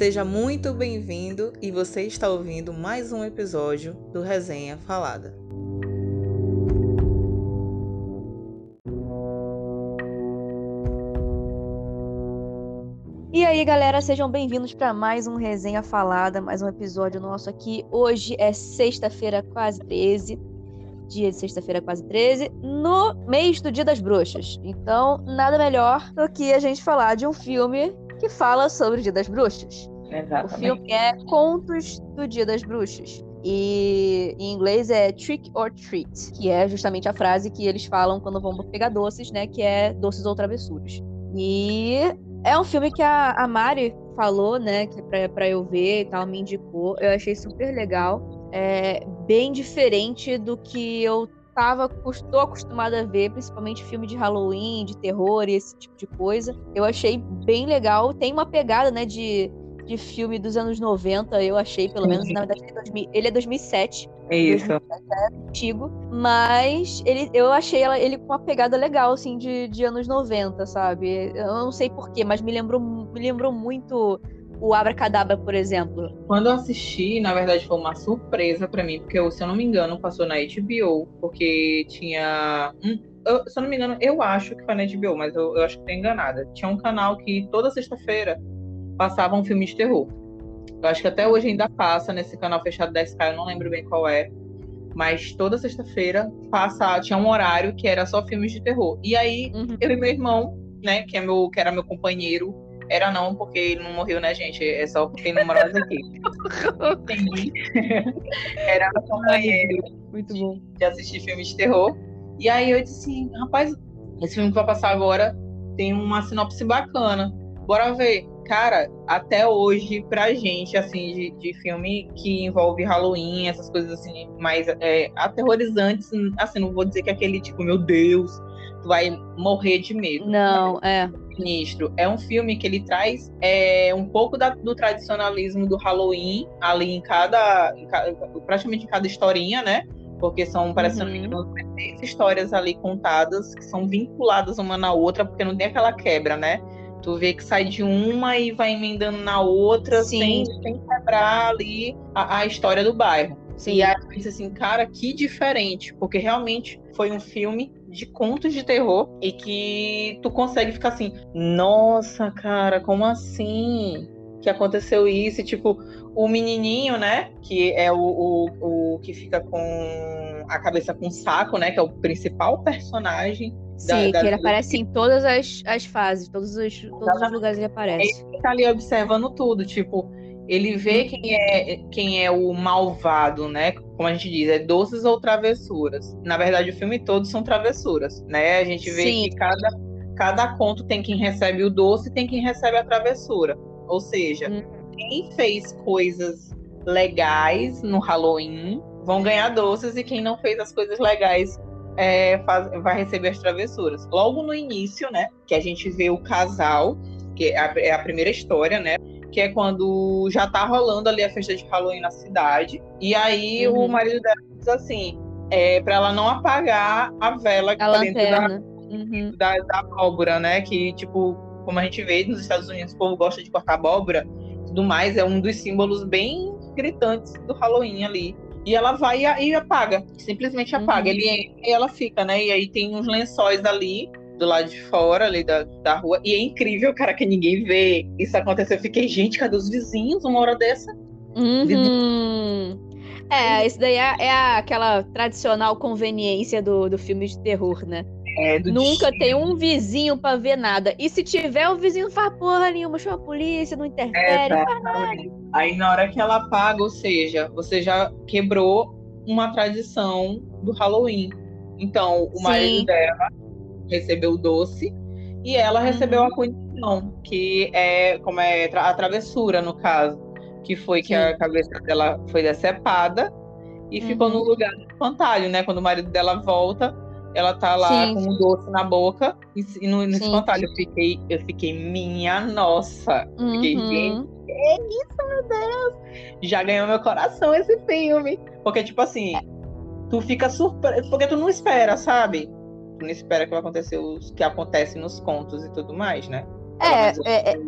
Seja muito bem-vindo e você está ouvindo mais um episódio do Resenha Falada. E aí, galera, sejam bem-vindos para mais um Resenha Falada, mais um episódio nosso aqui. Hoje é sexta-feira, quase 13. Dia de sexta-feira, quase 13, no mês do Dia das Bruxas. Então, nada melhor do que a gente falar de um filme que fala sobre o Dia das Bruxas. Exatamente. O filme é Contos do Dia das Bruxas. E em inglês é Trick or Treat, que é justamente a frase que eles falam quando vão pegar doces, né? Que é doces ou travessuras. E é um filme que a, a Mari falou, né? Que é pra, pra eu ver e tal, me indicou. Eu achei super legal. É bem diferente do que eu tava, tô acostumada a ver, principalmente filme de Halloween, de terror e esse tipo de coisa. Eu achei bem legal. Tem uma pegada, né, de, de filme dos anos 90, eu achei, pelo menos. Na verdade, ele é, 2000, ele é 2007. É isso. 2007 é antigo. Mas ele, eu achei ela, ele com uma pegada legal, assim, de, de anos 90, sabe? Eu não sei porquê, mas me lembrou, me lembrou muito o Abracadabra, por exemplo. Quando eu assisti, na verdade, foi uma surpresa para mim, porque, se eu não me engano, passou na HBO, porque tinha. Hum, eu, se eu não me engano, eu acho que foi na HBO, mas eu, eu acho que tô enganada. Tinha um canal que toda sexta-feira passava um filme de terror. Eu acho que até hoje ainda passa nesse canal fechado da Sky, eu não lembro bem qual é. Mas toda sexta-feira passa, tinha um horário que era só filmes de terror. E aí, uhum. eu e meu irmão, né, que, é meu, que era meu companheiro, era não porque ele não morreu, né, gente? É só porque não mora mais aqui. era meu companheiro. Muito bom. De assistir filmes de terror. E aí eu disse assim, rapaz, esse filme que vai passar agora tem uma sinopse bacana. Bora ver. Cara, até hoje, pra gente, assim, de, de filme que envolve Halloween, essas coisas assim, mais é, aterrorizantes, assim, não vou dizer que é aquele tipo, meu Deus, tu vai morrer de medo. Não, é. Ministro, é um filme que ele traz é, um pouco da, do tradicionalismo do Halloween ali em cada, em cada, praticamente em cada historinha, né? Porque são, parece uhum. seis histórias ali contadas que são vinculadas uma na outra, porque não tem aquela quebra, né? Tu vê que sai de uma e vai emendando na outra sem, sem quebrar ali a, a história do bairro. Sim. E aí eu disse assim, cara, que diferente, porque realmente foi um filme de contos de terror e que tu consegue ficar assim, nossa, cara, como assim? Que aconteceu isso? E, tipo, o menininho, né? Que é o, o, o que fica com a cabeça com saco, né? Que é o principal personagem Sim, da, que ele aparece em todas as, as fases, todos os, todos os lugares ele aparece. Ele tá ali observando tudo, tipo, ele vê uhum. quem é, quem é o malvado, né? Como a gente diz, é doces ou travessuras. Na verdade, o filme todo são travessuras, né? A gente vê Sim. que cada, cada conto tem quem recebe o doce e tem quem recebe a travessura. Ou seja, uhum. quem fez coisas legais no Halloween vão ganhar doces e quem não fez as coisas legais é, faz, vai receber as travessuras. Logo no início, né, que a gente vê o casal, que é a, é a primeira história, né, que é quando já tá rolando ali a festa de Halloween na cidade, e aí uhum. o marido dela diz assim, é, para ela não apagar a vela que a tá lanterna. dentro da, uhum. da, da abóbora, né, que tipo, como a gente vê nos Estados Unidos, o povo gosta de cortar abóbora, tudo mais, é um dos símbolos bem gritantes do Halloween ali. E ela vai e apaga, simplesmente apaga. Uhum. Ele entra e ela fica, né? E aí tem uns lençóis ali do lado de fora, ali da, da rua. E é incrível, cara, que ninguém vê isso acontecer. Eu fiquei, gente, cadê os vizinhos uma hora dessa? Uhum. É, isso daí é, é, aquela tradicional conveniência do, do filme de terror, né? É, Nunca tem um vizinho pra ver nada. E se tiver, o vizinho faz porra nenhuma, chama a polícia, não interfere, é, faz nada. Aí na hora que ela apaga, ou seja, você já quebrou uma tradição do Halloween. Então, o Sim. marido dela recebeu o doce e ela recebeu a uhum. punição, que é como é a travessura, no caso. Que foi que Sim. a cabeça dela foi decepada e uhum. ficou no lugar do espantalho, né? Quando o marido dela volta, ela tá lá Sim. com um doce na boca e no, no espantalho. Eu fiquei, eu fiquei, minha nossa. Uhum. Fiquei, gente, que é isso, meu Deus? Já ganhou meu coração esse filme. Porque, tipo assim, tu fica surpreso. Porque tu não espera, sabe? Tu não espera que vai acontecer os que acontece nos contos e tudo mais, né? É, é, é,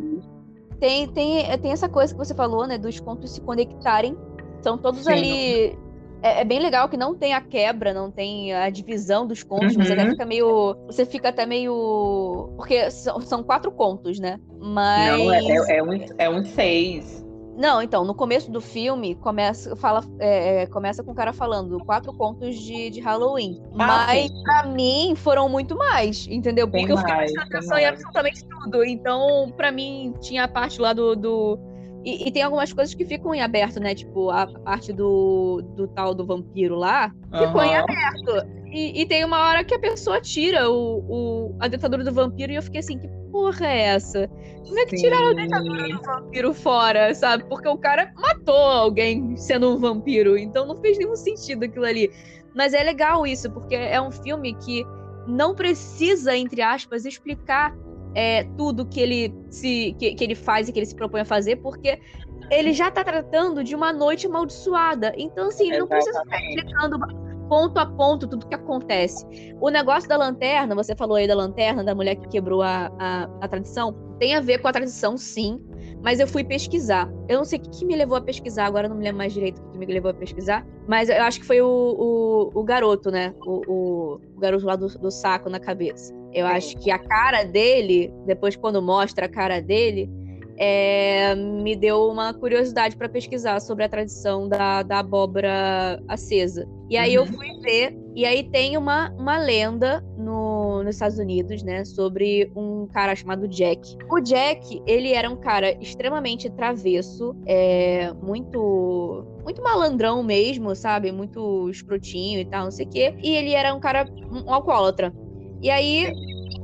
tem, tem, tem essa coisa que você falou, né? Dos contos se conectarem. São todos Sim. ali. É, é, bem legal que não tem a quebra, não tem a divisão dos contos. Uhum. Você até fica meio. Você fica até meio. Porque são, são quatro contos, né? Mas. Não, é, é, é um, é um seis. Não, então, no começo do filme, começa, fala, é, é, começa com o cara falando quatro contos de, de Halloween. Ah, Mas, sim. pra mim, foram muito mais, entendeu? Porque eu fiquei prestando atenção em absolutamente tudo. Então, pra mim, tinha a parte lá do. do... E, e, tem algumas coisas que ficam em aberto, né? Tipo, a parte do, do tal do vampiro lá ficou uhum. em aberto. E, e, tem uma hora que a pessoa tira o, o, a dentadura do vampiro e eu fiquei assim, que porra é essa? Como é que Sim. tiraram a dentadura do vampiro fora, sabe? Porque o cara matou alguém sendo um vampiro, então não fez nenhum sentido aquilo ali. Mas é legal isso, porque é um filme que não precisa, entre aspas, explicar é, tudo que ele se que, que, ele faz e que ele se propõe a fazer, porque ele já tá tratando de uma noite amaldiçoada. Então, assim, Exatamente. não precisa ficar explicando ponto a ponto tudo que acontece. O negócio da lanterna, você falou aí da lanterna, da mulher que quebrou a, a, a tradição, tem a ver com a tradição, sim, mas eu fui pesquisar. Eu não sei o que, que me levou a pesquisar, agora não me lembro mais direito o que me levou a pesquisar, mas eu acho que foi o, o, o garoto, né? O, o, garoto lá do, do saco na cabeça. Eu acho que a cara dele, depois quando mostra a cara dele, é, me deu uma curiosidade para pesquisar sobre a tradição da, da abóbora acesa. E aí uhum. eu fui ver, e aí tem uma, uma lenda no, nos Estados Unidos, né, sobre um cara chamado Jack. O Jack, ele era um cara extremamente travesso, é, muito muito malandrão mesmo, sabe? Muito escrotinho e tal, não sei o quê. E ele era um cara, um alcoólatra. E aí,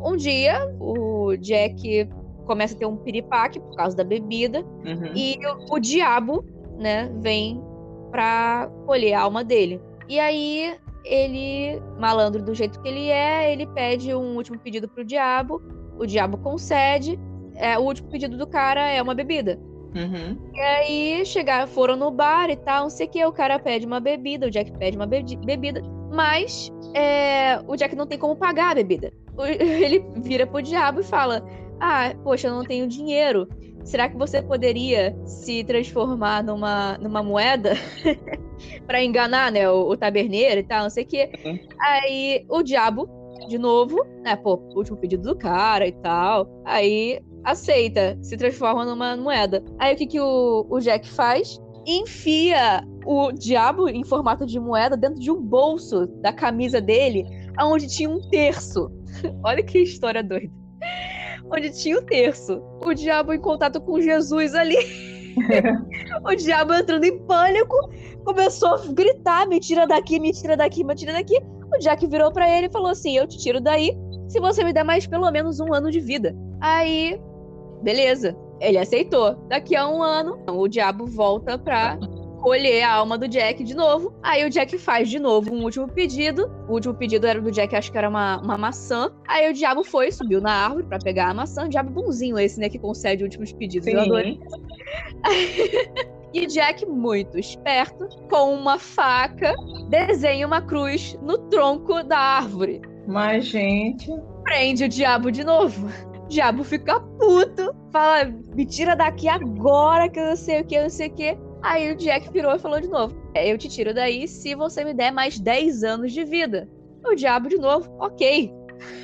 um dia, o Jack começa a ter um piripaque por causa da bebida. Uhum. E o, o, diabo, né, vem pra colher a alma dele. E aí ele, malandro do jeito que ele é, ele pede um último pedido pro diabo. O diabo concede. É, o último pedido do cara é uma bebida. Uhum. E aí chegaram, foram no bar e tal, não sei o que. O cara pede uma bebida, o Jack pede uma bebida, mas é, o Jack não tem como pagar a bebida. Ele vira pro diabo e fala: ah, poxa, eu não tenho dinheiro. Será que você poderia se transformar numa, numa moeda para enganar, né, o, o, taberneiro e tal, não sei o quê? Uhum. Aí o diabo, de novo, né, pô, último pedido do cara e tal. Aí aceita, se transforma numa moeda. Aí o que, que o, o Jack faz? Enfia o diabo em formato de moeda dentro de um bolso da camisa dele, onde tinha um terço. Olha que história doida onde tinha o terço. O diabo em contato com Jesus ali. o diabo entrando em pânico, começou a gritar: me tira daqui, me tira daqui, me tira daqui. O Jack virou para ele e falou assim: Eu te tiro daí se você me der mais pelo menos um ano de vida. Aí, beleza. Ele aceitou. Daqui a um ano, o diabo volta pra colher a alma do Jack de novo. Aí o Jack faz de novo um último pedido. O último pedido era do Jack, acho que era uma, uma maçã. Aí o diabo foi, subiu na árvore para pegar a maçã. O diabo bonzinho esse, né, que concede últimos pedidos. Sim. Eu adorei. E Jack, muito esperto, com uma faca, desenha uma cruz no tronco da árvore. Mas, gente. Prende o diabo de novo. O diabo fica puto, fala: me tira daqui agora que eu não sei o que, eu não sei o que. Aí o Jack virou e falou de novo: é, Eu te tiro daí se você me der mais 10 anos de vida. O diabo de novo, ok.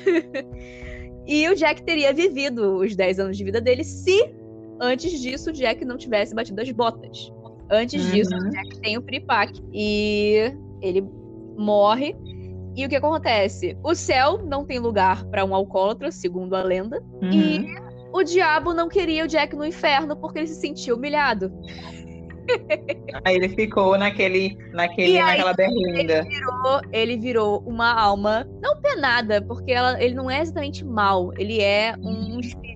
e o Jack teria vivido os 10 anos de vida dele se antes disso o Jack não tivesse batido as botas. Antes uhum. disso, o Jack tem o Pripac e ele morre. E o que acontece? O céu não tem lugar para um alcoólatra, segundo a lenda. Uhum. E o diabo não queria o Jack no inferno porque ele se sentia humilhado. Aí ele ficou naquele, naquele, naquela berlinda. Ele virou, ele virou uma alma não penada, porque ela, ele não é exatamente mal, ele é um espírito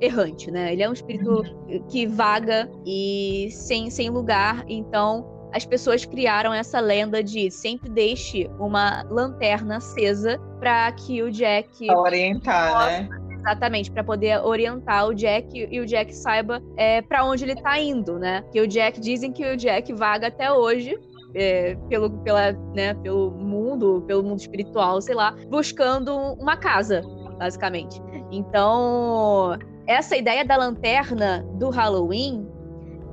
errante, né? Ele é um espírito que vaga e sem, sem lugar, então as pessoas criaram essa lenda de sempre deixe uma lanterna acesa para que o Jack pra orientar, possa, né? Exatamente, para poder orientar o Jack e o Jack saiba é, para onde ele tá indo, né? Que o Jack dizem que o Jack vaga até hoje é, pelo, pela, né, pelo mundo, pelo mundo espiritual, sei lá, buscando uma casa. basicamente. Então, essa ideia da lanterna do Halloween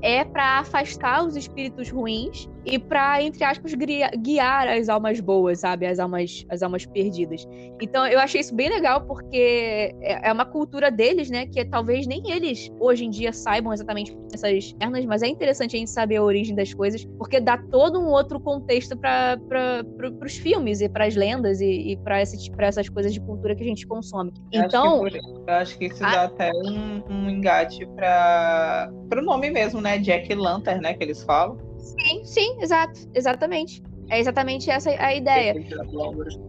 é para afastar os espíritos ruins e para entre aspas guiar as almas boas, sabe, as almas as almas perdidas. Então eu achei isso bem legal porque é, é uma cultura deles, né, que talvez nem eles hoje em dia saibam exatamente essas pernas, mas é interessante a gente saber a origem das coisas porque dá todo um outro contexto para para os filmes e para as lendas e, e para para essas coisas de cultura que a gente consome. Eu então acho por, eu acho que isso a... dá até um, um engate para o nome mesmo, né, Jack Lantern, né, que eles falam. Sim, sim, exato, exatamente. É exatamente essa a ideia.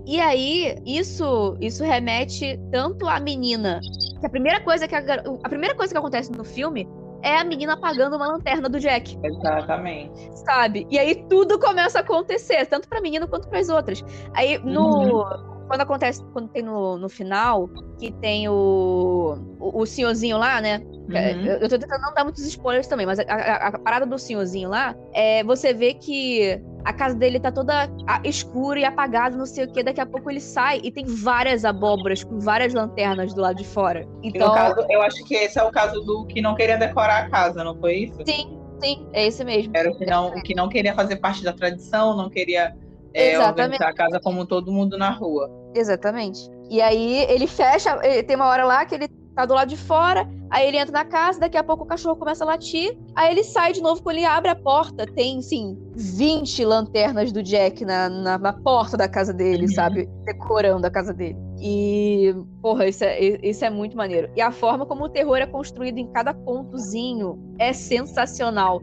E aí, isso isso remete tanto à menina. Que a primeira coisa que a, a primeira coisa que acontece no filme é a menina apagando uma lanterna do Jack. Exatamente. Sabe? E aí tudo começa a acontecer, tanto pra menina quanto para as outras. Aí no uhum quando acontece, quando tem no, no final, que tem o, o, o senhorzinho lá, né? Uhum. Eu, eu tô tentando não dar muitos spoilers também, mas a, a, a, parada do senhorzinho lá, é, você vê que a casa dele tá toda escura e apagada, não sei o que. Daqui a pouco ele sai e tem várias abóboras com várias lanternas do lado de fora. Então, caso, eu acho que esse é o caso do que não queria decorar a casa, não foi isso? Sim, sim, é esse mesmo. Era o que não, o que não queria fazer parte da tradição, não queria é, organizar a casa como todo mundo na rua. Exatamente. E aí ele fecha, ele, tem uma hora lá que ele tá do lado de fora, aí ele entra na casa, daqui a pouco o cachorro começa a latir, aí ele sai de novo, quando ele abre a porta, tem, sim, 20 lanternas do Jack na, na, na porta da casa dele, uhum. sabe? Decorando a casa dele. E, porra, isso é, isso é muito maneiro. E a forma como o terror é construído em cada pontozinho é sensacional.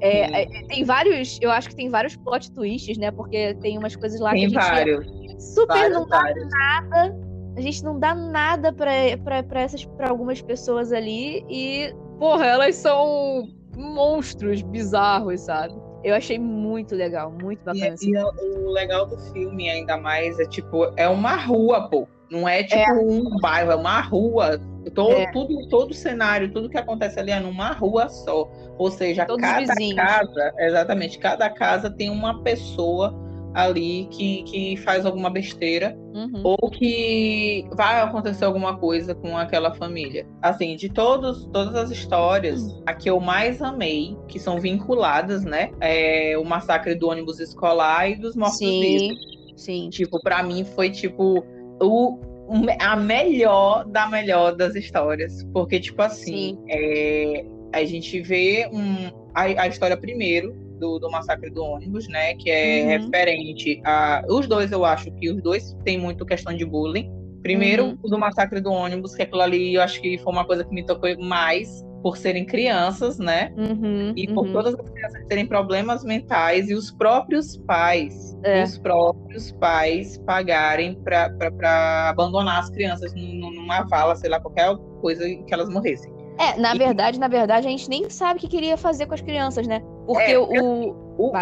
É, é, tem vários, eu acho que tem vários plot twists, né? Porque tem umas coisas lá tem que a gente vários, super vários, não dá vários. nada. A gente não dá nada para essas para algumas pessoas ali e, porra, elas são monstros bizarros, sabe? Eu achei muito legal, muito bacana. E, assim. e o legal do filme, ainda mais, é tipo, é uma rua, pô. Não é tipo é. um bairro, é uma rua. Todo, é. tudo, todo o cenário, tudo que acontece ali é numa rua só. Ou seja, Todos cada casa, exatamente, cada casa tem uma pessoa ali que, que faz alguma besteira uhum. ou que vai acontecer alguma coisa com aquela família. Assim, de todos, todas as histórias, uhum. a que eu mais amei, que são vinculadas, né, é o massacre do ônibus escolar e dos mortos-vivos. Sim, sim. Tipo, para mim foi tipo o a melhor da melhor das histórias. Porque, tipo assim, é, a gente vê um, a, a história primeiro do, do, massacre do ônibus, né? Que é uhum. referente a. Os dois, eu acho que os dois têm muito questão de bullying. Primeiro, uhum. o do massacre do ônibus, que aquilo ali eu acho que foi uma coisa que me tocou mais por serem crianças, né? Uhum, e por uhum. todas as crianças terem problemas mentais e os próprios pais, é. os próprios pais pagarem para abandonar as crianças numa vala, sei lá, qualquer coisa que elas morressem. É, na e... verdade, na verdade, a gente nem sabe o que queria fazer com as crianças, né? Porque é, o... O,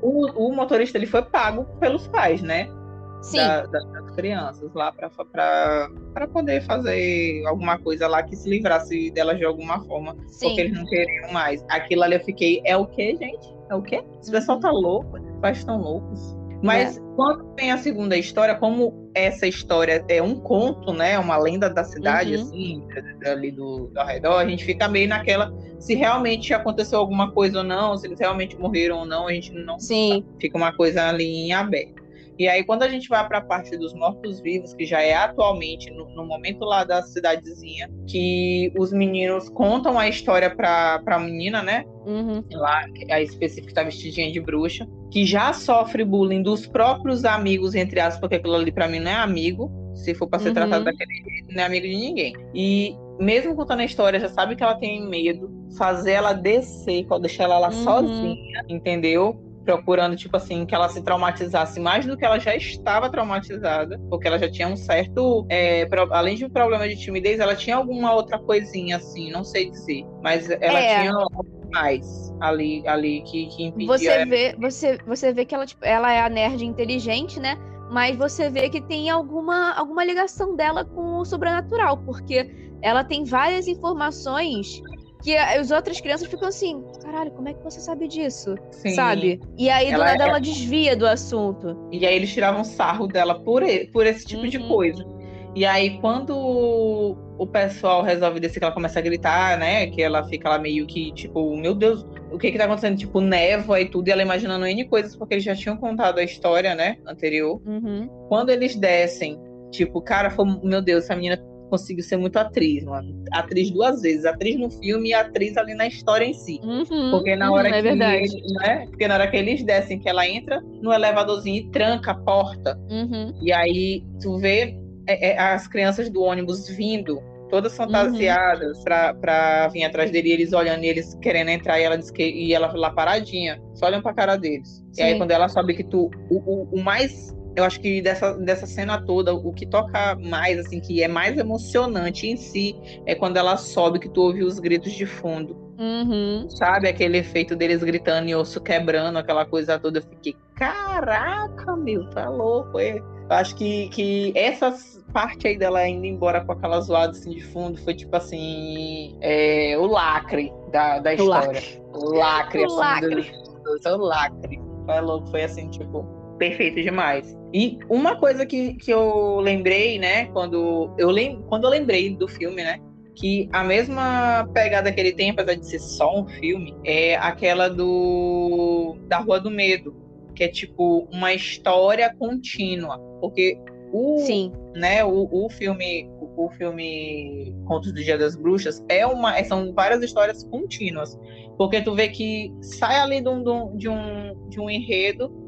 o, o, motorista ele foi pago pelos pais, né? Da, da, das crianças lá para poder fazer alguma coisa lá que se livrasse delas de alguma forma. Sim. Porque eles não queriam mais. Aquilo ali eu fiquei, é o que, gente? É o quê? Esse pessoal tá louco, os pais estão loucos. Mas é. quando vem a segunda história, como essa história é um conto, né? Uma lenda da cidade, uhum. assim, ali do, do redor, a gente fica meio naquela se realmente aconteceu alguma coisa ou não, se eles realmente morreram ou não, a gente não Sim. Sabe. Fica uma coisa ali em aberto. E aí, quando a gente vai para a parte dos mortos-vivos, que já é atualmente, no, no, momento lá da cidadezinha, que os meninos contam a história para a menina, né? Uhum. Lá, a específica tá vestidinha de bruxa, que já sofre bullying dos próprios amigos, entre aspas, porque aquilo ali para mim não é amigo. Se for para ser uhum. tratado daquele jeito, não é amigo de ninguém. E mesmo contando a história, já sabe que ela tem medo, fazer ela descer, deixar ela lá uhum. sozinha, entendeu? Procurando, tipo assim, que ela se traumatizasse mais do que ela já estava traumatizada, porque ela já tinha um certo. É, além de um problema de timidez, ela tinha alguma outra coisinha, assim, não sei dizer. Mas ela é. tinha mais ali, ali que, que impedia. Você vê, você, você vê que ela, tipo, ela é a nerd inteligente, né? Mas você vê que tem alguma, alguma ligação dela com o sobrenatural, porque ela tem várias informações que as outras crianças ficam assim, caralho, como é que você sabe disso? Sim. Sabe? E aí, do ela, nada, é... ela desvia do assunto. E aí eles tiravam sarro dela por, por esse tipo uhum. de coisa. E aí, quando o pessoal resolve descer, que ela começa a gritar, né? Que ela fica lá meio que, tipo, meu Deus, o que que tá acontecendo? Tipo, névoa e tudo, e ela imaginando N coisas, porque eles já tinham contado a história, né? Anterior. Uhum. Quando eles descem, tipo, cara, foi, meu Deus, essa menina conseguiu ser muito atriz, mano. Atriz duas vezes, atriz no filme e atriz ali na história em si. Uhum. Porque na hora uhum, é que verdade. né? Porque na hora que eles descem, que ela entra no elevadorzinho e tranca a porta. Uhum. E aí tu vê é, é, as crianças do ônibus vindo, todas Uhum. fantasiadas pra, pra vir atrás dele, e eles olhando e eles querendo entrar, e ela diz que e ela lá paradinha, só olhando pra cara deles. E aí Sim. quando ela sabe que tu. O, o, o mais. Eu acho que dessa, dessa cena toda, o que toca mais, assim, que é mais emocionante em si, é quando ela sobe que tu ouve os gritos de fundo. Uhum. Sabe aquele efeito deles gritando e osso quebrando, aquela coisa toda. Eu fiquei, caraca, meu, tá louco. é. Eu acho que, que essa parte aí dela indo embora com aquela zoada assim de fundo foi tipo assim. é, o lacre da, da O história. O lacre, O assim, lacre. do- do- o lacre. Foi louco, foi assim, tipo, perfeito demais. E uma coisa que, que eu lembrei, né, quando eu, lem quando eu lembrei do filme, né? que a mesma pegada que ele tem, apesar de ser só um filme, é aquela do da Rua do Medo, que é tipo uma história contínua, porque o Sim. né, o, o filme o, filme Contos do Dia das Bruxas é uma são várias histórias contínuas, porque tu vê que sai ali de um- de um, de um enredo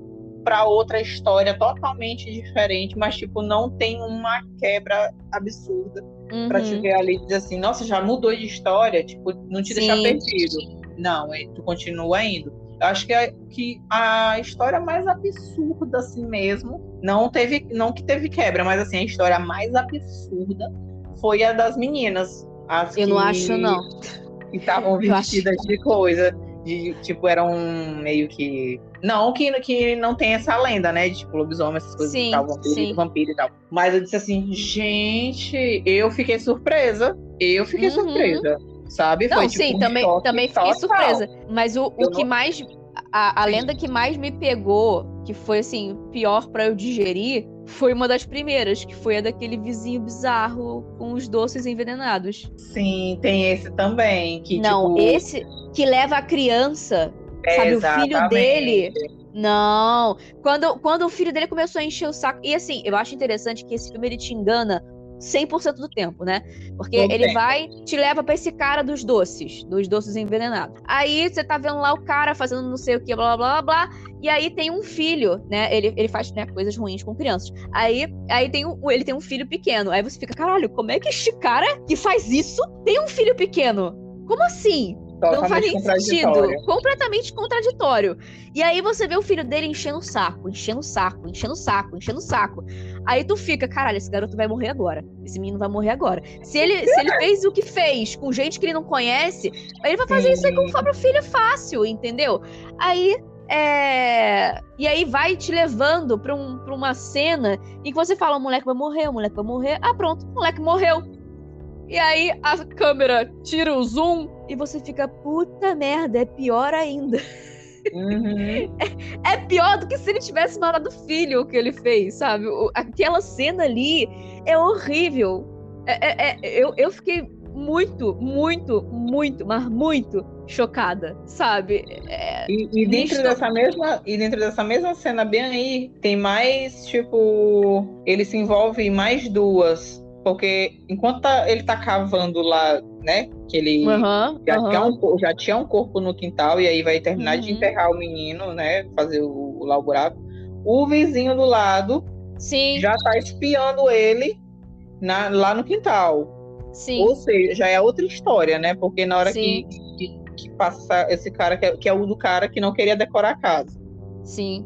para outra história totalmente diferente, mas tipo não tem uma quebra absurda pra te Uhum. ver ali e dizer assim, nossa, já mudou de história, tipo, não te deixar Sim. perdido. Não, é, tu continua indo. Eu acho que a, que a história mais absurda, assim mesmo, não teve, não que teve quebra, mas assim, a história mais absurda foi a das meninas. As Eu não que- acho, não. Que estavam Eu acho- vestidas de coisa. De, tipo, eram meio que. Não que, que não tem essa lenda, né? De tipo, lobisomem, essas coisas Sim, e tal, vampiro, sim. vampiro e tal. Mas eu disse assim, gente, eu fiquei surpresa. Eu fiquei Uhum. surpresa. Sabe? Não, Foi, tipo, sim, um também, também fiquei total. surpresa. Mas o, o que não- mais. A, a lenda que mais me pegou, que foi assim, pior pra eu digerir, foi uma das primeiras, que foi a daquele vizinho bizarro com os doces envenenados. Sim, tem esse também. Que, Não, tipo, esse que leva a criança, sabe, o filho exatamente. dele. Não. Quando, quando o filho dele começou a encher o saco. E assim, eu acho interessante que esse filme ele te engana 100% do tempo, né? Porque Todo ele tempo. vai, te leva pra esse cara dos doces, dos doces envenenados. Aí você tá vendo lá o cara fazendo não sei o que, blá blá blá blá. E aí tem um filho, né? Ele, ele faz né, coisas ruins com crianças. Aí, aí tem um, ele tem um filho pequeno. Aí você fica, caralho, como é que este cara que faz isso tem um filho pequeno? Como assim? Não faz sentido. Completamente contraditório. E aí você vê o filho dele enchendo o saco, enchendo o saco, enchendo o saco, enchendo o saco. Aí tu fica, caralho, esse garoto vai morrer agora. Esse menino vai morrer agora. Se ele, se ele fez o que fez com gente que ele não conhece, ele vai fazer isso aí com o próprio filho fácil, entendeu? Aí. É... E aí vai te levando pra, um, pra uma cena em que você fala: o moleque vai morrer, o moleque vai morrer. Ah, pronto, o moleque morreu. E aí a câmera tira o zoom e você fica, puta merda, é pior ainda. Uhum. É pior do que se ele tivesse matado o filho o que ele fez, sabe? O- aquela cena ali é horrível. É- é- é- eu, eu fiquei muito, muito, muito, mas muito chocada, sabe? É, E, e dentro dessa mesma e dentro dessa mesma cena bem aí tem mais tipo ele se envolve em mais duas porque enquanto tá- ele tá cavando lá né que ele aham, já, aham. tinha um, já tinha um corpo no quintal e aí vai terminar de Uhum. enterrar o menino né fazer o, lá o buraco o vizinho do lado Sim, já tá espiando ele na- lá no quintal sim. ou seja, já é outra história, né? Porque na hora que, que, que passa esse cara, que é, que é o do cara que não queria decorar a casa. Sim.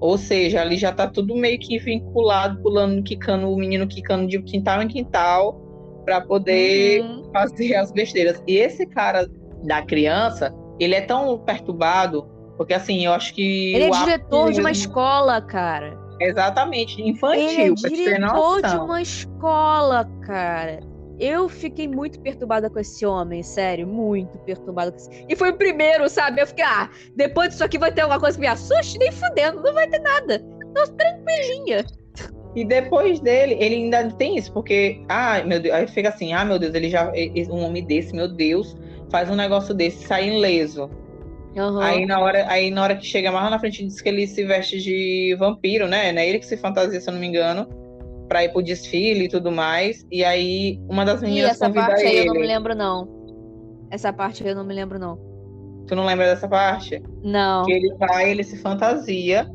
Ou seja, ali já tá tudo meio que vinculado, pulando, quicando, o menino quicando de quintal em quintal para poder Uhum. fazer as besteiras. E esse cara da criança, ele é tão perturbado, porque assim, eu acho que. Ele é diretor de uma mesmo- escola, cara. Exatamente, Ele é infantil, te ter diretor de uma escola, cara. Eu fiquei muito perturbada com esse homem, sério, muito perturbada com esse. E foi o primeiro, sabe? Eu fiquei, ah, depois disso aqui vai ter alguma coisa que me assuste? Nem fudendo, não vai ter nada. Tô tranquilinha. E depois dele, ele ainda tem isso, porque, ah, meu Deus, aí fica assim, ah, meu Deus, ele já, um homem desse, meu Deus, faz um negócio desse, sai ileso. Uhum. Aí, na hora, aí na hora que chega mais lá na frente, diz que ele se veste de vampiro, né? É ele que se fantasia, se eu não me engano, pra ir pro desfile e tudo mais. E aí, uma das meninas e essa parte aí eu não me lembro, não. Essa parte eu não me lembro, não. Tu não lembra dessa parte? Não. Que ele vai, ele se fantasia.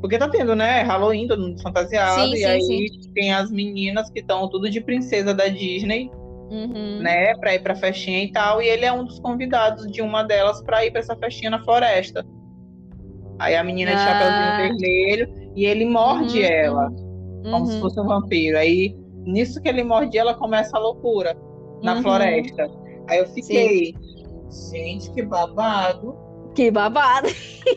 Porque tá tendo, né? Halloween, todo mundo fantasiado. Sim, e sim, aí sim. tem as meninas que estão tudo de princesa da Disney. Uhum. Né, pra ir pra festinha e tal, e ele é um dos convidados de uma delas pra ir pra essa festinha na floresta. Aí a menina ah. de chapeuzinho vermelho e ele morde uhum. ela, como uhum. se fosse um vampiro. Aí, nisso que ele morde ela, começa a loucura na uhum. floresta. Aí eu fiquei, Sim. gente, que babado. Que babado.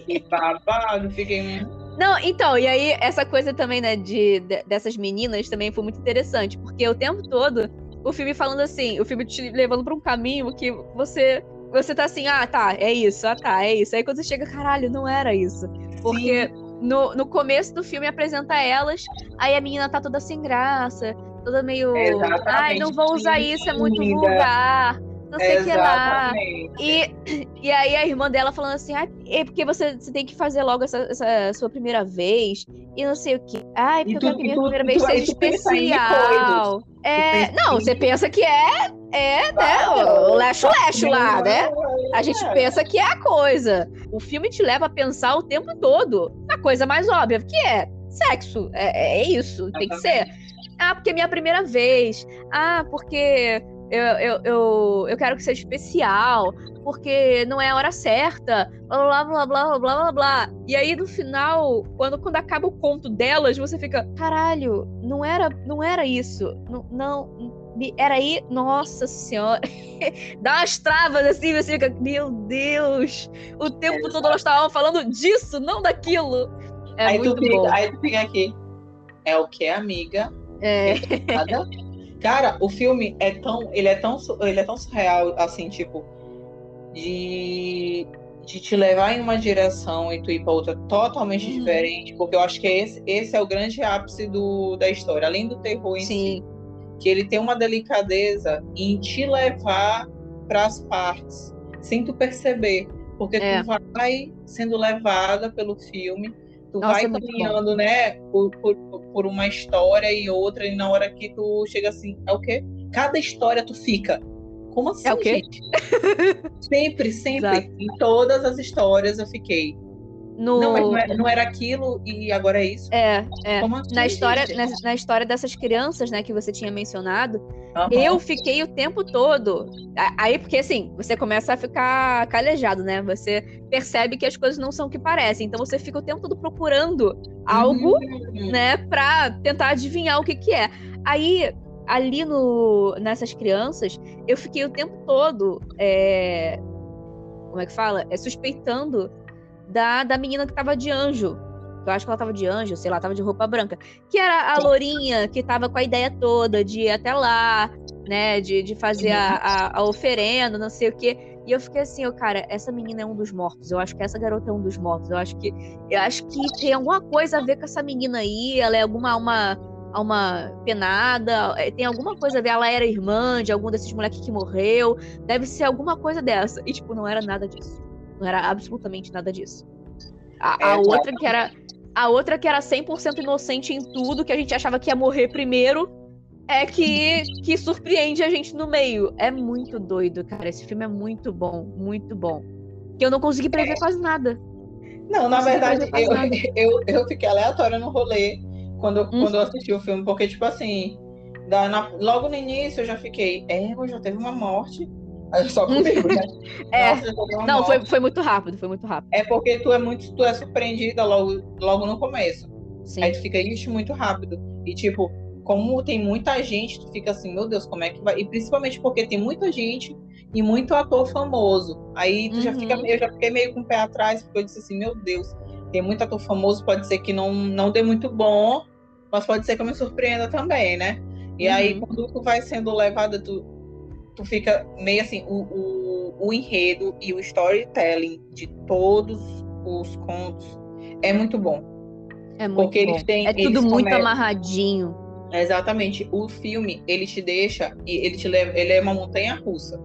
Que babado. Fiquei. Não, então, e aí essa coisa também, né, de, de, dessas meninas também foi muito interessante, porque o tempo todo o filme falando assim, o filme te levando pra um caminho que você você tá assim, ah, tá, é isso, ah, tá, é isso. Aí quando você chega, caralho, não era isso. Porque no, no começo do filme apresenta elas, aí a menina tá toda sem graça, toda meio. Exatamente. Ai, não vou usar isso, é muito vulgar não sei o que lá. E, e aí a irmã dela falando assim, ah, é porque você, você tem que fazer logo essa, essa sua primeira vez, e não sei o que. Ai, porque tu, eu quero que minha tu, primeira tu, vez seja especial. É, não, você pensa que é, é, né, o lecho-lecho lá, né? A gente é. pensa que é a coisa. O filme te leva a pensar o tempo todo na coisa mais óbvia, que é sexo. É, é isso, tem que ser. Ah, porque é minha primeira vez. Ah, porque eu, eu, eu, eu quero que seja especial, porque não é a hora certa, blá blá blá blá blá blá blá. E aí no final, quando, quando acaba o conto delas, você fica, caralho, não era, não era isso. Não, não era aí, nossa senhora, dá umas travas assim, você fica, meu Deus, o tempo é, todo elas estavam falando disso, não daquilo. É aí muito tu fica, bom. Aí tu fica aqui, é o que, amiga? É. Cara, o filme é tão, ele é tão, ele é tão surreal, assim, tipo, de, de te levar em uma direção e tu ir para outra totalmente uhum. diferente, porque eu acho que esse, esse é o grande ápice do, da história, além do terror em Sim. si, que ele tem uma delicadeza em te levar para as partes, sem tu perceber, porque é. tu vai sendo levada pelo filme Tu Nossa, vai é caminhando, né, por, por, por, uma história e outra, e na hora que tu chega assim, é o quê? Cada história tu fica. Como assim, é o quê? gente? sempre, sempre. Exato. Em todas as histórias eu fiquei. No... Não, mas não era, não era, aquilo e agora é isso. É, é. Assim, na história, na, na, história dessas crianças, né, que você tinha mencionado, uhum. eu fiquei o tempo todo. Aí, porque assim, você começa a ficar calejado, né? Você percebe que as coisas não são o que parecem. Então você fica o tempo todo procurando algo, uhum. né, pra tentar adivinhar o que que é. Aí, ali no, nessas crianças, eu fiquei o tempo todo. É, como é que fala? É suspeitando da, da menina que tava de anjo. Eu acho que ela tava de anjo, sei lá, tava de roupa branca. Que era a Lourinha que tava com a ideia toda de ir até lá, né? De, de fazer a, a, a oferenda, não sei o quê. E eu fiquei assim, oh, cara, essa menina é um dos mortos. Eu acho que essa garota é um dos mortos. Eu acho que eu acho que tem alguma coisa a ver com essa menina aí. Ela é alguma uma uma penada, é, tem alguma coisa a ver. Ela era irmã de algum desses moleques que morreu. Deve ser alguma coisa dessa. E tipo, não era nada disso. Não era absolutamente nada disso. A, a é, outra que era a outra que era 100% inocente em tudo, que a gente achava que ia morrer primeiro, é que que surpreende a gente no meio. É muito doido, cara. Esse filme é muito bom, muito bom. Que eu não consegui prever é. quase nada. Não, na verdade, eu, eu, eu, fiquei aleatória no rolê quando, hum. quando eu assisti o filme, porque, tipo assim, da, na, logo no início eu já fiquei, é, já teve uma morte. Só comigo, né? é. Nossa, não, foi, foi muito rápido, foi muito rápido. É porque tu é muito, tu é surpreendida logo, logo no começo. Sim. Aí tu fica, isso muito rápido. E tipo, como tem muita gente, tu fica assim, meu Deus, como é que vai? E principalmente porque tem muita gente e muito ator famoso. Aí tu uhum. já fica, eu já fiquei meio com o pé atrás, porque eu disse assim, meu Deus, tem muito ator famoso, pode ser que não, não dê muito bom, mas pode ser que eu me surpreenda também, né? E uhum. aí, quando tu vai sendo levada, tu, tu fica meio assim, o, o, o enredo e o storytelling de todos os contos é muito bom. É muito Porque bom. eles têm- é tudo muito amarradinho. Exatamente. O filme, ele te deixa, e ele te leva, ele é uma montanha russa.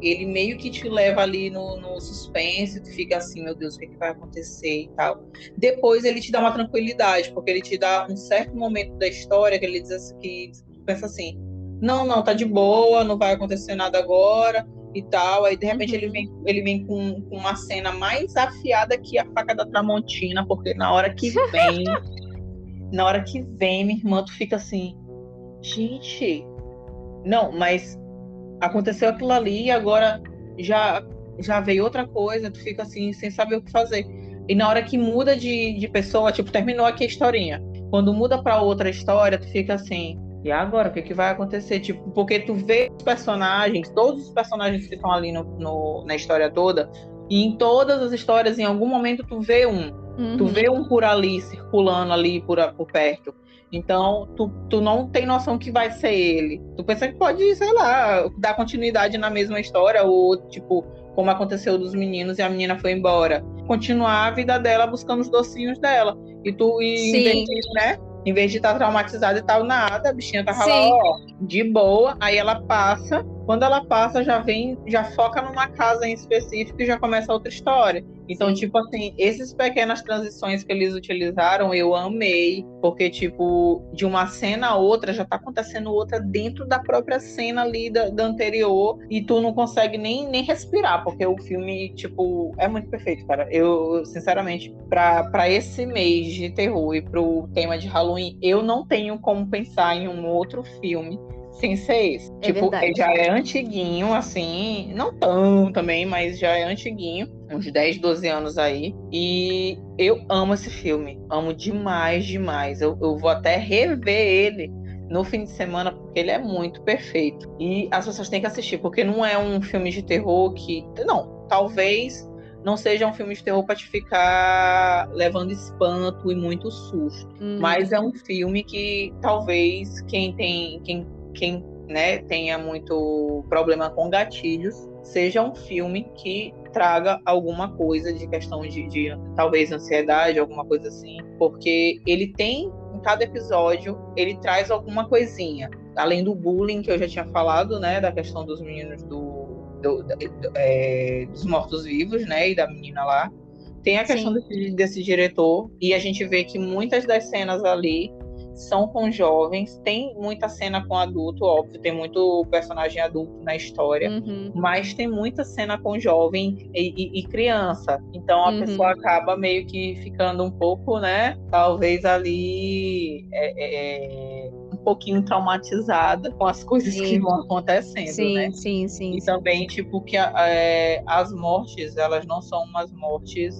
Ele meio que te leva ali no, no suspense, tu fica assim, meu Deus, o que, que vai acontecer e tal. Depois ele te dá uma tranquilidade, porque ele te dá um certo momento da história que ele diz assim, que tu pensa assim, não, não, tá de boa, não vai acontecer nada agora e tal. Aí de repente Uhum. ele vem, ele vem com, com uma cena mais afiada que a faca da Tramontina, porque na hora que vem, na hora que vem, minha irmã, tu fica assim, gente, não, mas aconteceu aquilo ali e agora já já veio outra coisa, tu fica assim sem saber o que fazer. E na hora que muda de, de pessoa, tipo, terminou aqui a historinha. Quando muda pra outra história, tu fica assim, e agora, o que, que vai acontecer? Tipo, porque tu vê os personagens, todos os personagens que estão ali no, no- na história toda, e em todas as histórias, em algum momento, tu vê um. Tu Uhum. vê um por ali, circulando ali por, por perto. Então, tu, tu não tem noção que vai ser ele. Tu pensa que pode, sei lá, dar continuidade na mesma história, ou tipo, como aconteceu dos meninos e a menina foi embora. Continuar a vida dela buscando os docinhos dela. E tu, e Sim. né? Em vez de estar traumatizada e tal, nada, a bichinha tava Sim. lá, ó, de boa. Aí ela passa. Quando ela passa, já vem, já foca numa casa em específico e já começa outra história. Então, tipo assim, essas pequenas transições que eles utilizaram, eu amei. Porque, tipo, de uma cena a outra, já tá acontecendo outra dentro da própria cena ali da, da anterior. E tu não consegue nem, nem respirar, porque o filme, tipo, é muito perfeito, cara. Eu, sinceramente, pra, pra esse mês de terror e pro tema de Halloween, eu não tenho como pensar em um outro filme sem ser esse. É tipo, verdade. ele já é antiguinho, assim, não tão também, mas já é antiguinho, uns 10, 12 anos aí. E eu amo esse filme, amo demais, demais. Eu, eu vou até rever ele no fim de semana, porque ele é muito perfeito. E as pessoas têm que assistir, porque não é um filme de terror que. Não, talvez não seja um filme de terror pra te ficar levando espanto e muito susto. Uhum. Mas é um filme que talvez quem tem. Quem, quem né, tenha muito problema com gatilhos, seja um filme que traga alguma coisa de questão de, de talvez ansiedade, alguma coisa assim. Porque ele tem, em cada episódio, ele traz alguma coisinha. Além do bullying que eu já tinha falado, né? Da questão dos meninos do. do- do- é, dos mortos-vivos, né? E da menina lá. Tem a questão desse, desse diretor, e a gente vê que muitas das cenas ali são com jovens, tem muita cena com adulto, óbvio, tem muito personagem adulto na história, Uhum. mas tem muita cena com jovem e, e- e criança. Então a Uhum. pessoa acaba meio que ficando um pouco, né? Talvez ali é, é, um pouquinho traumatizada com as coisas que Sim. vão acontecendo, Sim, né? sim, sim, E sim. também, tipo, que é, as mortes, elas não são umas mortes,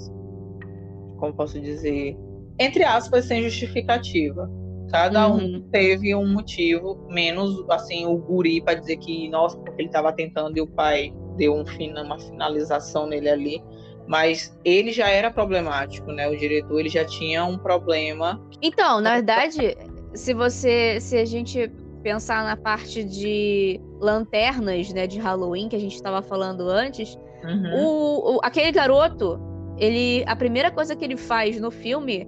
como posso dizer, entre aspas, sem justificativa. Cada Uhum. um teve um motivo, menos, assim, o guri para dizer que, nossa, porque ele estava tentando e o pai deu um uma finalização nele ali. Mas ele já era problemático, né? O diretor, ele já tinha um problema. Então, na verdade, se você, se a gente pensar na parte de lanternas, né, de Halloween que a gente estava falando antes, Uhum. o, o- aquele garoto, ele, a primeira coisa que ele faz no filme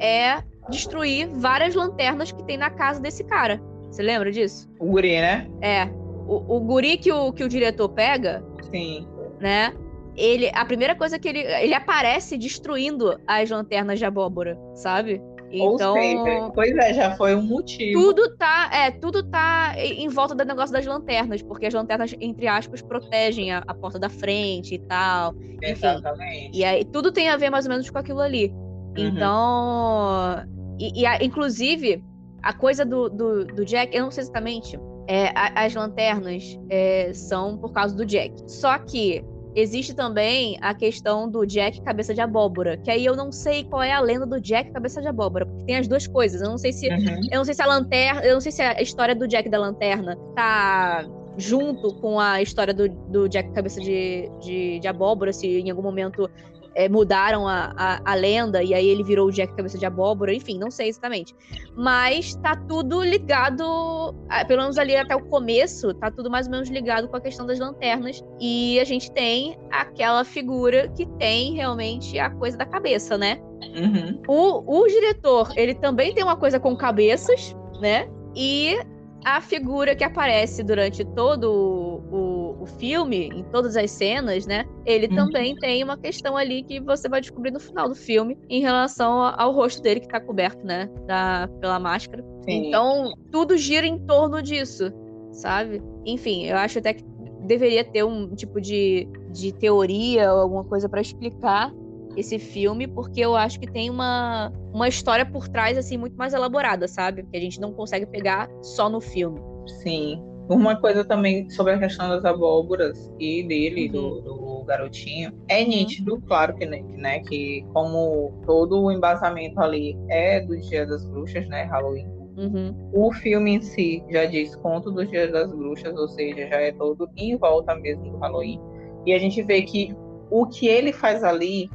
é destruir várias lanternas que tem na casa desse cara. Você lembra disso? O guri, né? É. O, o guri que o, que o diretor pega, Sim. né? Ele, a primeira coisa que ele, ele aparece destruindo as lanternas de abóbora, sabe? Então, Ou seja, pois é, já foi um motivo. tudo tá, é, tudo tá em volta do negócio das lanternas, porque as lanternas, entre aspas, protegem a, a porta da frente e tal. enfim. Exatamente. E aí tudo tem a ver mais ou menos com aquilo ali. Uhum. Então, e, e a- inclusive, a coisa do, do, do Jack, eu não sei exatamente, é, a- as lanternas é, são por causa do Jack. Só que existe também a questão do Jack cabeça de abóbora, que aí eu não sei qual é a lenda do Jack cabeça de abóbora, porque tem as duas coisas. Eu não sei se Uhum. eu não sei se a lanterna, eu não sei se a história do Jack da lanterna tá junto com a história do, do Jack cabeça de, de, de abóbora, se em algum momento é, mudaram a, a, a lenda e aí ele virou o Jack cabeça de abóbora, enfim, não sei exatamente. Mas tá tudo ligado, pelo menos ali até o começo, tá tudo mais ou menos ligado com a questão das lanternas. E a gente tem aquela figura que tem realmente a coisa da cabeça, né? Uhum. O, o diretor, ele também tem uma coisa com cabeças, né? E a figura que aparece durante todo o, o, o filme, em todas as cenas, né? Ele Uhum. também tem uma questão ali que você vai descobrir no final do filme, em relação a- ao rosto dele que tá coberto, né? Da, pela máscara. Sim. Então, tudo gira em torno disso, sabe? Enfim, eu acho até que deveria ter um tipo de, de teoria ou alguma coisa pra explicar esse filme, porque eu acho que tem uma, uma história por trás, assim, muito mais elaborada, sabe? Que a gente não consegue pegar só no filme. Sim. Uma coisa também sobre a questão das abóboras e dele, Uhum. do, do garotinho, é nítido, claro que, né, que, né, que como todo o embasamento ali é do Dia das Bruxas, né, Halloween, Uhum. o filme em si já diz conto do Dia das Bruxas, ou seja, já é todo em volta mesmo do Halloween. E a gente vê que o que ele faz ali,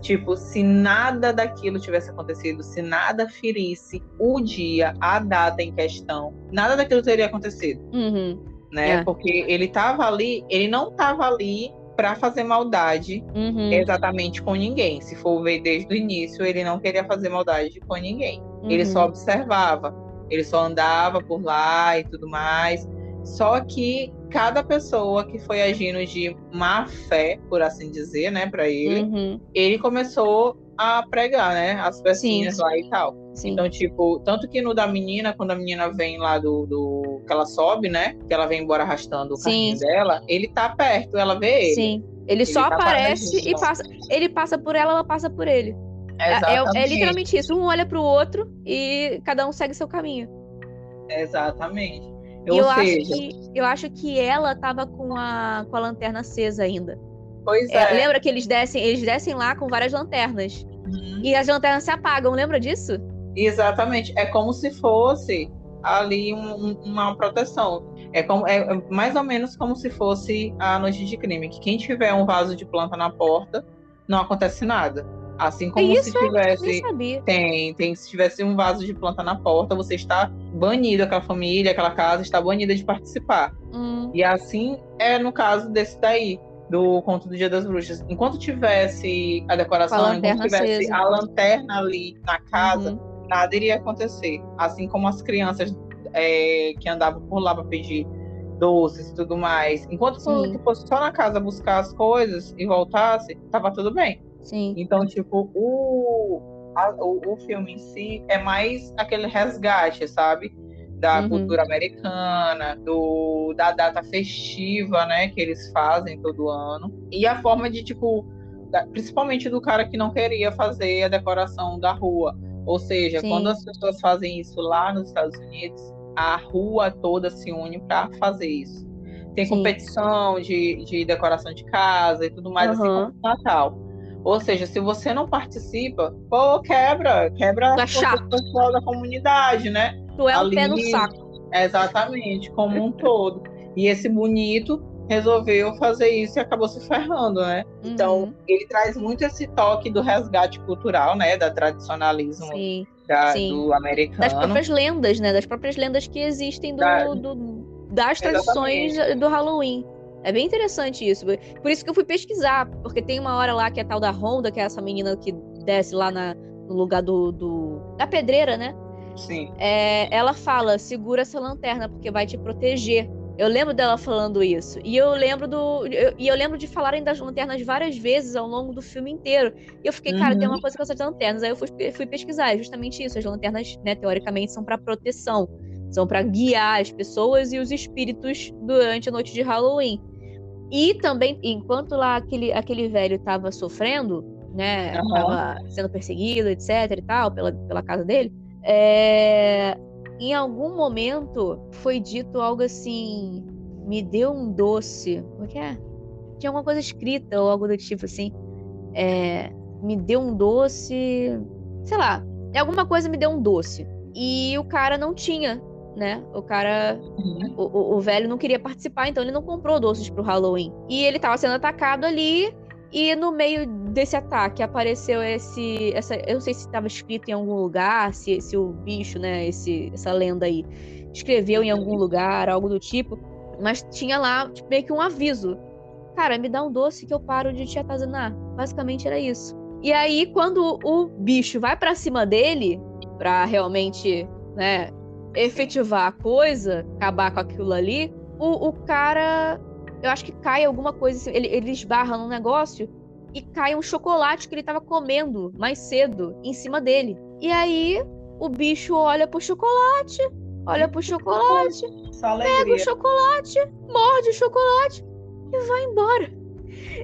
tipo, se nada daquilo tivesse acontecido, se nada ferisse o dia, a data em questão, nada daquilo teria acontecido, Uhum. né? É. Porque ele tava ali, ele não tava ali para fazer maldade Uhum. exatamente com ninguém. Se for ver desde o início, ele não queria fazer maldade com ninguém. Ele Uhum. só observava, ele só andava por lá e tudo mais. Só que cada pessoa que foi agindo de má fé, por assim dizer, né, para ele, Uhum. ele começou a pregar, né, as pecinhas Sim. lá e tal. Sim. Então, tipo, tanto que no da menina, quando a menina vem lá do, do que ela sobe, né, que ela vem embora arrastando o Sim. carrinho dela, ele tá perto, ela vê ele. Sim. Ele, só tá aparece e passa. Ele passa por ela, ela passa por ele. É- É, é literalmente isso. Um olha pro outro e cada um segue seu caminho. Exatamente. E Ou eu acho, que, eu acho que ela tava com a, com a lanterna acesa ainda. pois É, é. lembra que eles descem, eles descem lá com várias lanternas. Uhum. E as lanternas se apagam, lembra disso? Exatamente. É como se fosse ali um- um- uma proteção. É, como, é é mais ou menos como se fosse a noite de crime, que quem tiver um vaso de planta na porta, não acontece nada. Assim como isso, se Nem tivesse. Tem, tem. Se tivesse um vaso de planta na porta, você está banido, aquela família, aquela casa está banida de participar. Hum, E assim é no caso desse daí, do conto do Dia das Bruxas. Enquanto tivesse a decoração, a enquanto tivesse acesa. a lanterna ali na casa, uhum. nada iria acontecer. Assim como as crianças é, que andavam por lá para pedir doces e tudo mais. Enquanto Sim. fosse só na casa buscar as coisas e voltasse, tava tudo bem. Sim. Então, tipo, o, a- o, o filme em si é mais aquele resgate, sabe? Da Uhum. cultura americana, do, da data festiva, né? Que eles fazem todo ano. E a forma de, tipo, da- principalmente do cara que não queria fazer a decoração da rua. Ou seja, Sim. quando as pessoas fazem isso lá nos Estados Unidos, a rua toda se une para fazer isso. Tem Sim. competição de, de decoração de casa e tudo mais, assim Aham. como o Natal. Ou seja, se você não participa, pô, quebra, quebra Tá o chato. pessoal da comunidade, né? Tu é um pé no saco. Exatamente, como um todo. E esse bonito resolveu fazer isso e acabou se ferrando, né? Então, Uhum. ele traz muito esse toque do resgate cultural, né? Da tradicionalismo Sim. da- sim. do Das americano. próprias lendas, né? Das próprias lendas que existem do, Da- do- das tradições do Halloween. É bem interessante isso. Por isso que eu fui pesquisar, porque tem uma hora lá que é a tal da Honda, que é essa menina que desce lá na- no lugar do, do- da pedreira, né? Sim. É, ela fala: segura essa lanterna, porque vai te proteger. Eu lembro dela falando isso. E eu lembro do. eu- e eu lembro de falarem das lanternas várias vezes ao longo do filme inteiro. E eu fiquei, cara, tem Uhum. uma coisa com essas lanternas. Aí eu fui, fui pesquisar. É justamente isso. As lanternas, né, teoricamente, são para proteção. São para guiar as pessoas e os espíritos durante a noite de Halloween. E também, enquanto lá aquele, aquele velho estava sofrendo, né? Aham. Tava sendo perseguido, etc e tal, pela, pela casa dele. é, em algum momento foi dito algo assim: me deu um doce. O que é? Tinha alguma coisa escrita ou algo do tipo assim. É, me deu um doce. Sei lá, alguma coisa me deu um doce. E o cara não tinha, né? O cara Uhum. o, o- velho não queria participar, então ele não comprou doces pro Halloween. E ele tava sendo atacado ali, e no meio desse ataque apareceu esse. Essa, eu não sei se estava escrito em algum lugar, se, se o bicho, né, esse, essa lenda aí, escreveu em algum lugar, algo do tipo. Mas tinha lá tipo, meio que um aviso. Cara, me dá um doce que eu paro de te atazanar. Basicamente era isso. E aí, quando o bicho vai para cima dele, pra realmente, né, efetivar a coisa, acabar com aquilo ali, o, o cara. Eu acho que cai alguma coisa, assim, ele, ele esbarra num negócio e cai um chocolate que ele tava comendo mais cedo em cima dele. E aí o bicho olha pro chocolate, olha pro chocolate, pega o chocolate, morde o chocolate e vai embora.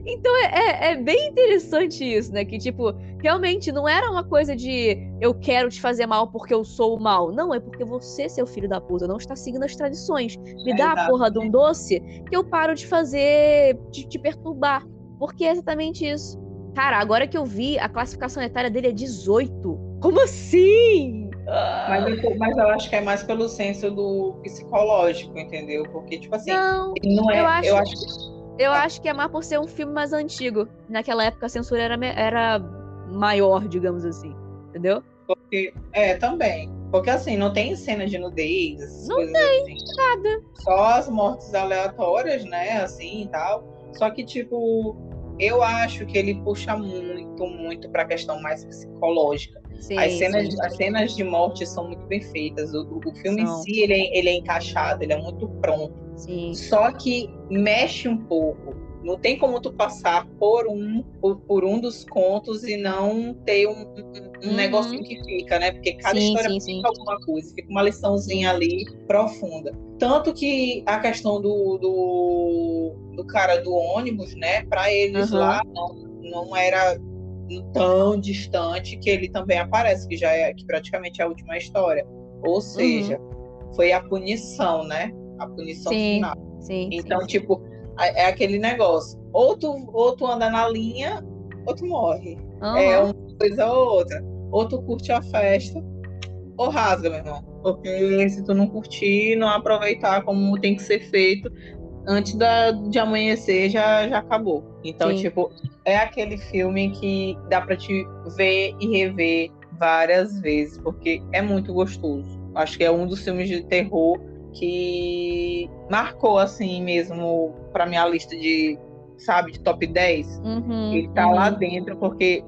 Então é, é, é, bem interessante isso, né? Que, tipo, realmente não era uma coisa de eu quero te fazer mal porque eu sou o mal. Não, é porque você, seu filho da puta, não está seguindo as tradições. Me é dá a porra de um doce que eu paro de fazer, de te perturbar. Porque é exatamente isso. Cara, agora que eu vi, a classificação etária dele é 18. Como assim? Mas, eu, mas eu acho que é mais pelo senso do psicológico, entendeu? Porque, tipo assim, não, não é. Eu acho, eu acho, eu acho que é mais por ser um filme mais antigo. Naquela época a censura era, era maior, digamos assim. Entendeu? Porque, é, também. Porque assim, não tem cena de nudez. Não tem, assim. nada. Só as mortes aleatórias, né? Assim e tal. Só que, tipo, eu acho que ele puxa muito, muito para a questão mais psicológica. Sim, as, cenas, sim. as cenas de morte são muito bem feitas. O, o filme em si ele é, ele é encaixado, ele é muito pronto. Sim. Só que mexe um pouco. Não tem como tu passar por um por, por um dos contos e não ter um, um, um uhum. negocinho que fica, né? Porque cada sim, história fica alguma coisa, fica uma liçãozinha ali profunda. Tanto que a questão do, do, do cara do ônibus, né? Para eles uhum. lá não, não era tão distante que ele também aparece, que já é que praticamente é a última história. Ou seja, uhum. foi a punição, né? A punição sim, final. Sim, então, sim. tipo, é aquele negócio. Ou tu, ou tu anda na linha, ou tu morre. Uhum. É uma coisa ou outra. Ou tu curte a festa, ou rasga, meu irmão. Porque se tu não curtir, não aproveitar como tem que ser feito, antes da, de amanhecer já, já acabou. Então, Sim. tipo, é aquele filme que dá para te ver e rever várias vezes, porque é muito gostoso. Acho que é um dos filmes de terror que marcou assim mesmo para minha lista de, sabe, de top 10. Uhum, ele tá uhum. lá dentro porque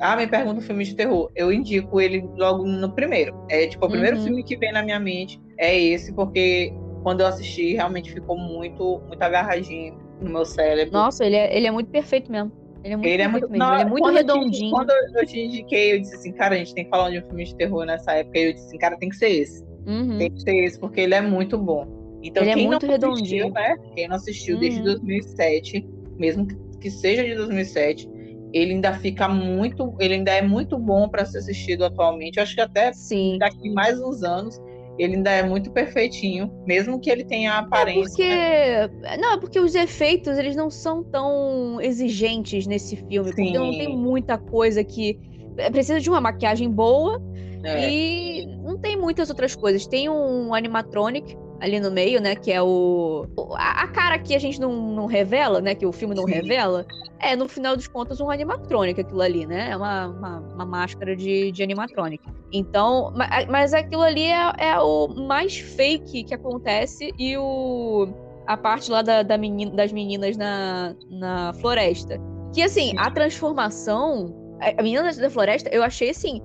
ah, me pergunta um filme de terror. Eu indico ele logo no primeiro. É tipo o primeiro Uhum. filme que vem na minha mente é esse porque quando eu assisti realmente ficou muito muito agarradinho no meu cérebro. Nossa, ele é, ele é muito perfeito mesmo. Ele é muito Ele é muito, não, ele é muito quando eu te- redondinho. quando eu te indiquei, eu disse assim, cara, a gente tem que falar de um filme de terror nessa época. E eu disse assim, cara, tem que ser esse. Uhum. Tem que ser esse, porque ele é muito bom. Então, Ele é quem muito não assistiu, redondinho. né? Quem não assistiu desde Uhum. 2007, mesmo que- seja de 2007, ele ainda fica muito, ele ainda é muito bom para ser assistido atualmente. Eu acho que até Sim. daqui mais uns anos ele ainda é muito perfeitinho, mesmo que ele tenha a É aparência. porque. né? Não, é porque os efeitos eles não são tão exigentes nesse filme. Porque não Sim. tem muita coisa que. é, Precisa de uma maquiagem boa É. e não tem muitas outras coisas. Tem um animatronic ali no meio, né? Que é o. A, a cara que a gente não, não revela, né? Que o filme não Sim. revela. É, no final dos contas, um animatronic aquilo ali, né? É uma, uma, uma máscara de, de animatronic. Então, ma- mas aquilo ali é, é o mais fake que acontece e o a parte lá da, da menina- das meninas na, na floresta. Que assim, a transformação. A a menina da floresta, eu achei assim.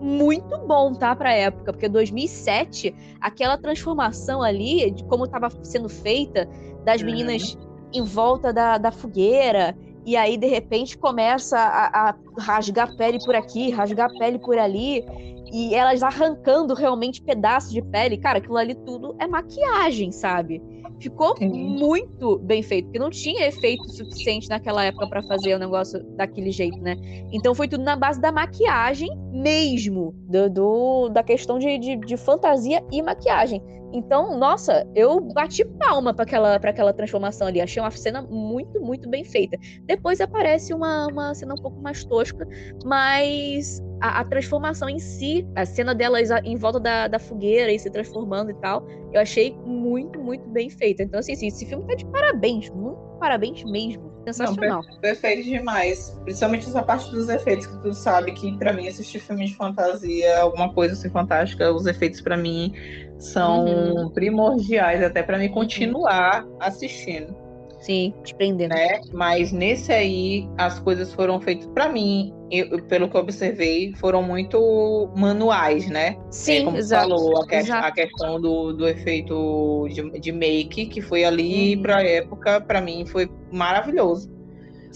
Muito bom, tá? Pra época, porque 2007, aquela transformação ali, de como tava sendo feita, das Uhum. meninas em volta da, da fogueira, e aí de repente começa a, a rasgar pele por aqui, rasgar pele por ali, e elas arrancando realmente pedaços de pele. Cara, aquilo ali tudo é maquiagem, sabe? Ficou Sim. muito bem feito, porque não tinha efeito suficiente naquela época pra fazer o negócio daquele jeito, né? Então foi tudo na base da maquiagem mesmo, do, do- da questão de, de, de fantasia e maquiagem. Então, nossa, eu bati palma pra aquela, pra aquela transformação ali. Achei uma cena muito, muito bem feita. Depois aparece uma, uma cena um pouco mais tosca, mas a, a transformação em si, a cena delas em volta da, da fogueira e se transformando e tal, eu achei muito, muito bem feita. Então, assim, assim, esse filme tá de parabéns, muito parabéns mesmo. Sensacional. Perfeito demais. Principalmente essa parte dos efeitos, que tu sabe que pra mim assistir filme de fantasia, alguma coisa assim fantástica, os efeitos pra mim são Uhum. primordiais até pra mim continuar assistindo. Sim, desprendendo. Né? Mas nesse aí, as coisas foram feitas, para mim, eu, pelo que eu observei, foram muito manuais, né? Sim, é, como exato, você falou, a, que, exato. a questão do, do efeito de, de make, que foi ali Uhum. pra época, para mim, foi maravilhoso.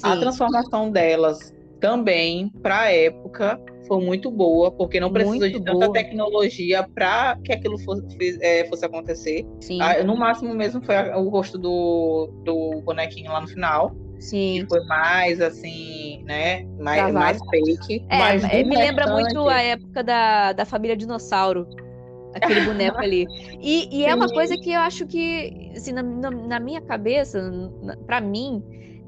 A Sim. transformação delas também, pra época, foi muito boa, porque não precisou Muito de tanta boa. tecnologia para que aquilo fosse, é, fosse acontecer. Sim, Ah, no máximo mesmo foi a- o rosto do, do bonequinho lá no final, sim. que foi mais assim, né? Mais, mais fake. É, é, me lembra muito a época da, da família Dinossauro. Aquele boneco ali. E, e é uma coisa que eu acho que, assim, na, na, minha cabeça, na, pra mim,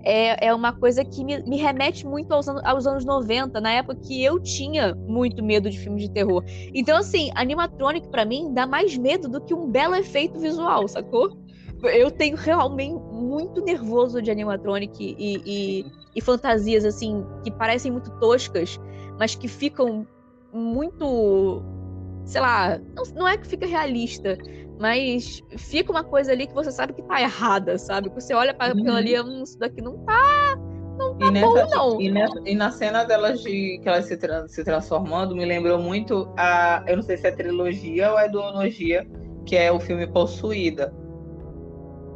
é, é uma coisa que me, me remete muito aos, anos- aos anos 90, na época que eu tinha muito medo de filmes de terror. Então, assim, animatronic pra mim dá mais medo do que um belo efeito visual, sacou? Eu tenho realmente muito nervoso de animatronic e, e, e fantasias, assim, que parecem muito toscas, mas que ficam muito. Sei lá, não, não é que fica realista, mas fica uma coisa ali que você sabe que tá errada, sabe? Que você olha para aquilo Uhum. ali, hum, isso daqui não tá. E, nessa, bom, não. E, nessa- e na cena delas de que elas se, tran- se transformando, me lembrou muito a. Eu não sei se é trilogia ou é duologia, que é o filme Possuída.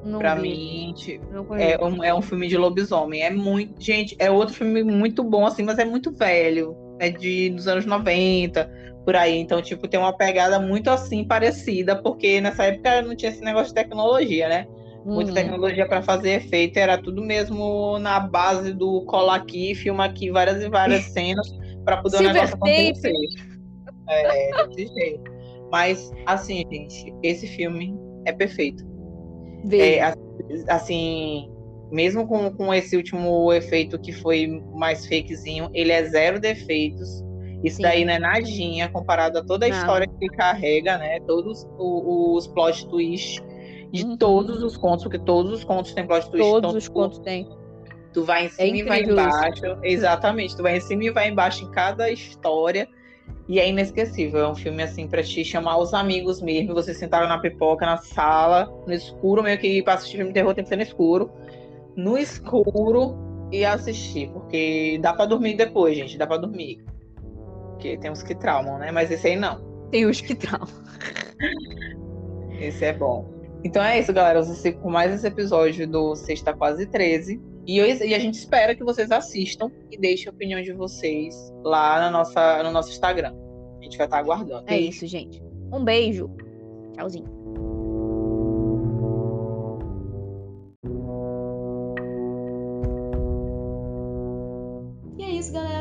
Não Pra vi, mim, tipo, não é um, é um filme de lobisomem. É muito. Gente, é outro filme muito bom, assim, mas é muito velho. É de dos anos 90, por aí. Então, tipo, tem uma pegada muito assim, parecida, porque nessa época não tinha esse negócio de tecnologia, né? Muita Uhum. tecnologia para fazer efeito, era tudo mesmo na base do colar aqui, filma aqui várias e várias cenas para poder o negócio acontecer. É, desse jeito. Mas, assim, gente, esse filme é perfeito. É, assim, mesmo com, com esse último efeito que foi mais fakezinho, ele é zero defeitos. Isso Sim. daí não é nadinha comparado a toda a Nada. história que ele carrega, né? Todos o- os plot twists de Uhum. todos os contos, porque todos os contos têm plot twist. Todos então, os tu- contos têm. Tu vai em cima e vai incrível isso. embaixo. Exatamente, tu vai em cima e vai embaixo em cada história. E é inesquecível. É um filme assim pra te chamar os amigos mesmo. Você sentar na pipoca, na sala, no escuro, meio que pra assistir filme de terror tem que ser no escuro. No escuro e assistir. Porque dá pra dormir depois, gente. Dá pra dormir. Porque tem uns que traumam, né? Mas esse aí não. Tem os que traum. Esse é bom. Então é isso, galera. Vocês ficam com mais esse episódio do Sexta Quase 13. E, eu- e a gente espera que vocês assistam e deixem a opinião de vocês lá na nossa, no nosso Instagram. A gente vai estar aguardando. É isso, gente. Um beijo. Tchauzinho.